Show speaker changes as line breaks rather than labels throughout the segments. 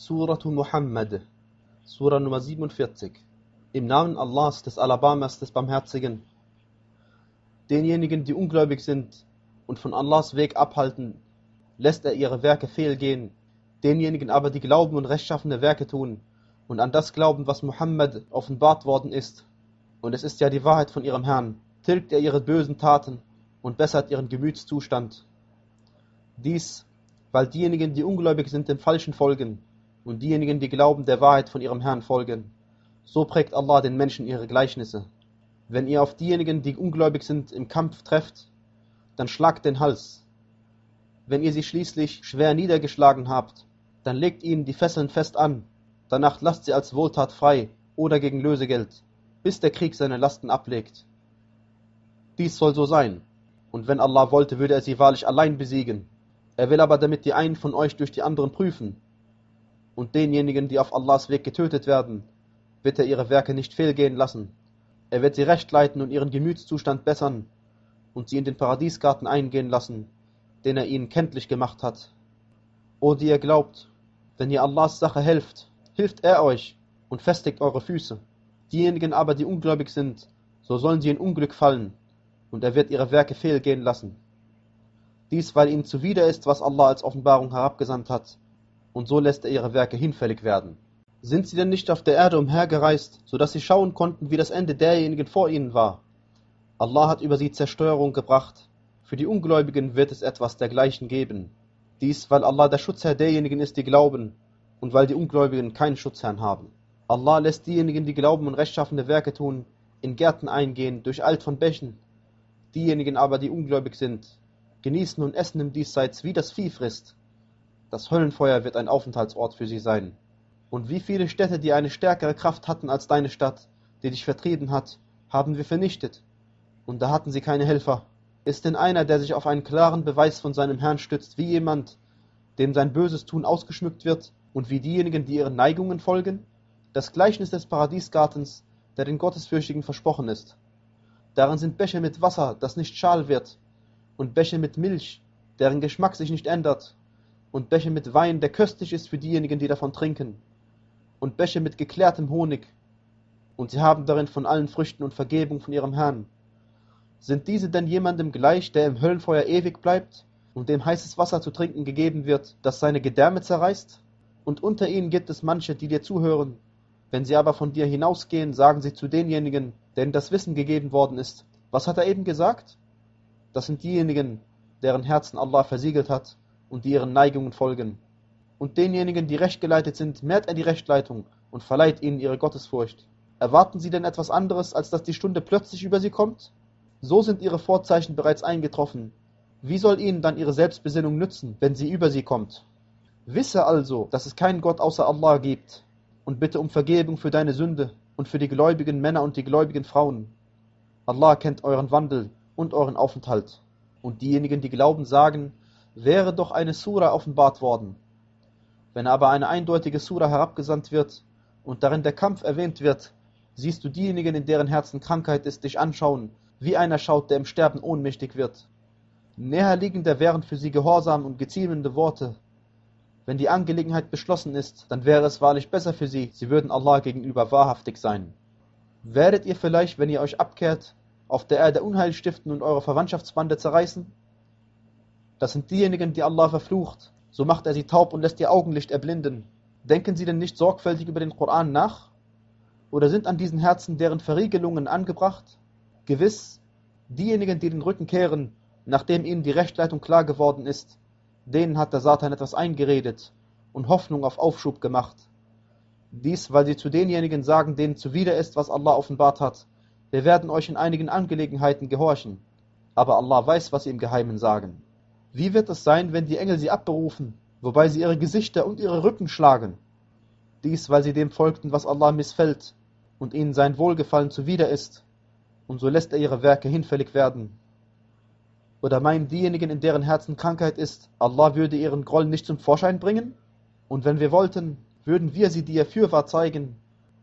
Suratu Muhammad, Sura Nummer 47. Im Namen Allahs, des Alabamas, des Barmherzigen. Denjenigen, die ungläubig sind und von Allahs Weg abhalten, lässt er ihre Werke fehlgehen. Denjenigen aber, die glauben und rechtschaffene Werke tun und an das glauben, was Muhammad offenbart worden ist, und es ist ja die Wahrheit von ihrem Herrn, tilgt er ihre bösen Taten und bessert ihren Gemütszustand. Dies, weil diejenigen, die ungläubig sind, dem Falschen folgen und diejenigen, die glauben, der Wahrheit von ihrem Herrn folgen. So prägt Allah den Menschen ihre Gleichnisse. Wenn ihr auf diejenigen, die ungläubig sind, im Kampf trefft, dann schlagt den Hals. Wenn ihr sie schließlich schwer niedergeschlagen habt, dann legt ihnen die Fesseln fest an, danach lasst sie als Wohltat frei oder gegen Lösegeld, bis der Krieg seine Lasten ablegt. Dies soll so sein, und wenn Allah wollte, würde er sie wahrlich allein besiegen. Er will aber damit die einen von euch durch die anderen prüfen. Und denjenigen, die auf Allahs Weg getötet werden, wird er ihre Werke nicht fehlgehen lassen. Er wird sie recht leiten und ihren Gemütszustand bessern und sie in den Paradiesgarten eingehen lassen, den er ihnen kenntlich gemacht hat. O die ihr glaubt, wenn ihr Allahs Sache helft, hilft er euch und festigt eure Füße. Diejenigen aber, die ungläubig sind, so sollen sie in Unglück fallen, und er wird ihre Werke fehlgehen lassen. Dies, weil ihnen zuwider ist, was Allah als Offenbarung herabgesandt hat, und so lässt er ihre Werke hinfällig werden. Sind sie denn nicht auf der Erde umhergereist, so dass sie schauen konnten, wie das Ende derjenigen vor ihnen war? Allah hat über sie Zerstörung gebracht. Für die Ungläubigen wird es etwas dergleichen geben. Dies, weil Allah der Schutzherr derjenigen ist, die glauben, und weil die Ungläubigen keinen Schutzherrn haben. Allah lässt diejenigen, die glauben und rechtschaffene Werke tun, in Gärten eingehen, durcheilt von Bächen. Diejenigen aber, die ungläubig sind, genießen und essen im Diesseits, wie das Vieh frisst. Das Höllenfeuer wird ein Aufenthaltsort für sie sein. Und wie viele Städte, die eine stärkere Kraft hatten als deine Stadt, die dich vertrieben hat, haben wir vernichtet. Und da hatten sie keine Helfer. Ist denn einer, der sich auf einen klaren Beweis von seinem Herrn stützt, wie jemand, dem sein böses Tun ausgeschmückt wird, und wie diejenigen, die ihren Neigungen folgen? Das Gleichnis des Paradiesgartens, der den Gottesfürchtigen versprochen ist. Darin sind Becher mit Wasser, das nicht schal wird, und Becher mit Milch, deren Geschmack sich nicht ändert, und Becher mit Wein, der köstlich ist für diejenigen, die davon trinken, und Becher mit geklärtem Honig, und sie haben darin von allen Früchten und Vergebung von ihrem Herrn. Sind diese denn jemandem gleich, der im Höllenfeuer ewig bleibt und dem heißes Wasser zu trinken gegeben wird, das seine Gedärme zerreißt? Und unter ihnen gibt es manche, die dir zuhören. Wenn sie aber von dir hinausgehen, sagen sie zu denjenigen, denen das Wissen gegeben worden ist. Was hat er eben gesagt? Das sind diejenigen, deren Herzen Allah versiegelt hat und die ihren Neigungen folgen. Und denjenigen, die rechtgeleitet sind, mehrt er die Rechtleitung und verleiht ihnen ihre Gottesfurcht. Erwarten sie denn etwas anderes, als dass die Stunde plötzlich über sie kommt? So sind ihre Vorzeichen bereits eingetroffen. Wie soll ihnen dann ihre Selbstbesinnung nützen, wenn sie über sie kommt? Wisse also, dass es keinen Gott außer Allah gibt, und bitte um Vergebung für deine Sünde und für die gläubigen Männer und die gläubigen Frauen. Allah kennt euren Wandel und euren Aufenthalt. Und diejenigen, die glauben, sagen, wäre doch eine Sura offenbart worden. Wenn aber eine eindeutige Sura herabgesandt wird und darin der Kampf erwähnt wird, siehst du diejenigen, in deren Herzen Krankheit ist, dich anschauen, wie einer schaut, der im Sterben ohnmächtig wird. Näherliegender wären für sie Gehorsam und geziemende Worte. Wenn die Angelegenheit beschlossen ist, dann wäre es wahrlich besser für sie, sie würden Allah gegenüber wahrhaftig sein. Werdet ihr vielleicht, wenn ihr euch abkehrt, auf der Erde Unheil stiften und eure Verwandtschaftsbande zerreißen? Das sind diejenigen, die Allah verflucht. So macht er sie taub und lässt ihr Augenlicht erblinden. Denken sie denn nicht sorgfältig über den Koran nach? Oder sind an diesen Herzen deren Verriegelungen angebracht? Gewiss, diejenigen, die den Rücken kehren, nachdem ihnen die Rechtleitung klar geworden ist, denen hat der Satan etwas eingeredet und Hoffnung auf Aufschub gemacht. Dies, weil sie zu denjenigen sagen, denen zuwider ist, was Allah offenbart hat, wir werden euch in einigen Angelegenheiten gehorchen, aber Allah weiß, was sie im Geheimen sagen. Wie wird es sein, wenn die Engel sie abberufen, wobei sie ihre Gesichter und ihre Rücken schlagen? Dies, weil sie dem folgten, was Allah missfällt und ihnen sein Wohlgefallen zuwider ist, und so lässt er ihre Werke hinfällig werden. Oder meinen diejenigen, in deren Herzen Krankheit ist, Allah würde ihren Groll nicht zum Vorschein bringen? Und wenn wir wollten, würden wir sie dir fürwahr zeigen,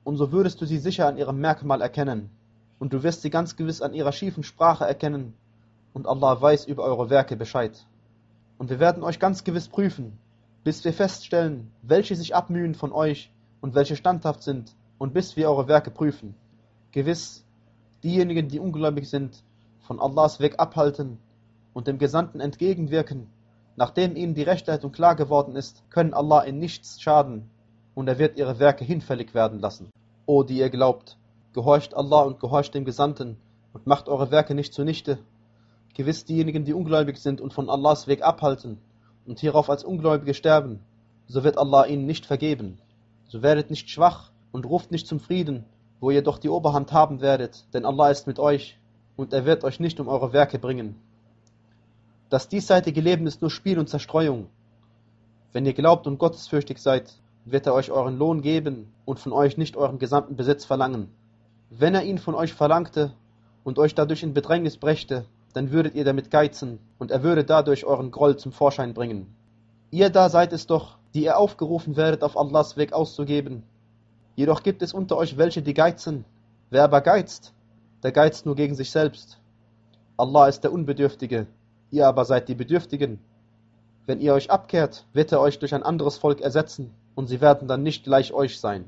und so würdest du sie sicher an ihrem Merkmal erkennen und du wirst sie ganz gewiss an ihrer schiefen Sprache erkennen, und Allah weiß über eure Werke Bescheid. Und wir werden euch ganz gewiss prüfen, bis wir feststellen, welche sich abmühen von euch und welche standhaft sind, und bis wir eure Werke prüfen. Gewiss, diejenigen, die ungläubig sind, von Allahs Weg abhalten und dem Gesandten entgegenwirken, nachdem ihnen die Rechtsleitung klar geworden ist, können Allah in nichts schaden und er wird ihre Werke hinfällig werden lassen. O die ihr glaubt, gehorcht Allah und gehorcht dem Gesandten und macht eure Werke nicht zunichte. Gewiss diejenigen, die ungläubig sind und von Allahs Weg abhalten und hierauf als Ungläubige sterben, so wird Allah ihnen nicht vergeben. So werdet nicht schwach und ruft nicht zum Frieden, wo ihr doch die Oberhand haben werdet, denn Allah ist mit euch und er wird euch nicht um eure Werke bringen. Das diesseitige Leben ist nur Spiel und Zerstreuung. Wenn ihr glaubt und gottesfürchtig seid, wird er euch euren Lohn geben und von euch nicht euren gesamten Besitz verlangen. Wenn er ihn von euch verlangte und euch dadurch in Bedrängnis brächte, dann würdet ihr damit geizen und er würde dadurch euren Groll zum Vorschein bringen. Ihr da seid es doch, die ihr aufgerufen werdet, auf Allahs Weg auszugeben. Jedoch gibt es unter euch welche, die geizen. Wer aber geizt, der geizt nur gegen sich selbst. Allah ist der Unbedürftige, ihr aber seid die Bedürftigen. Wenn ihr euch abkehrt, wird er euch durch ein anderes Volk ersetzen, und sie werden dann nicht gleich euch sein.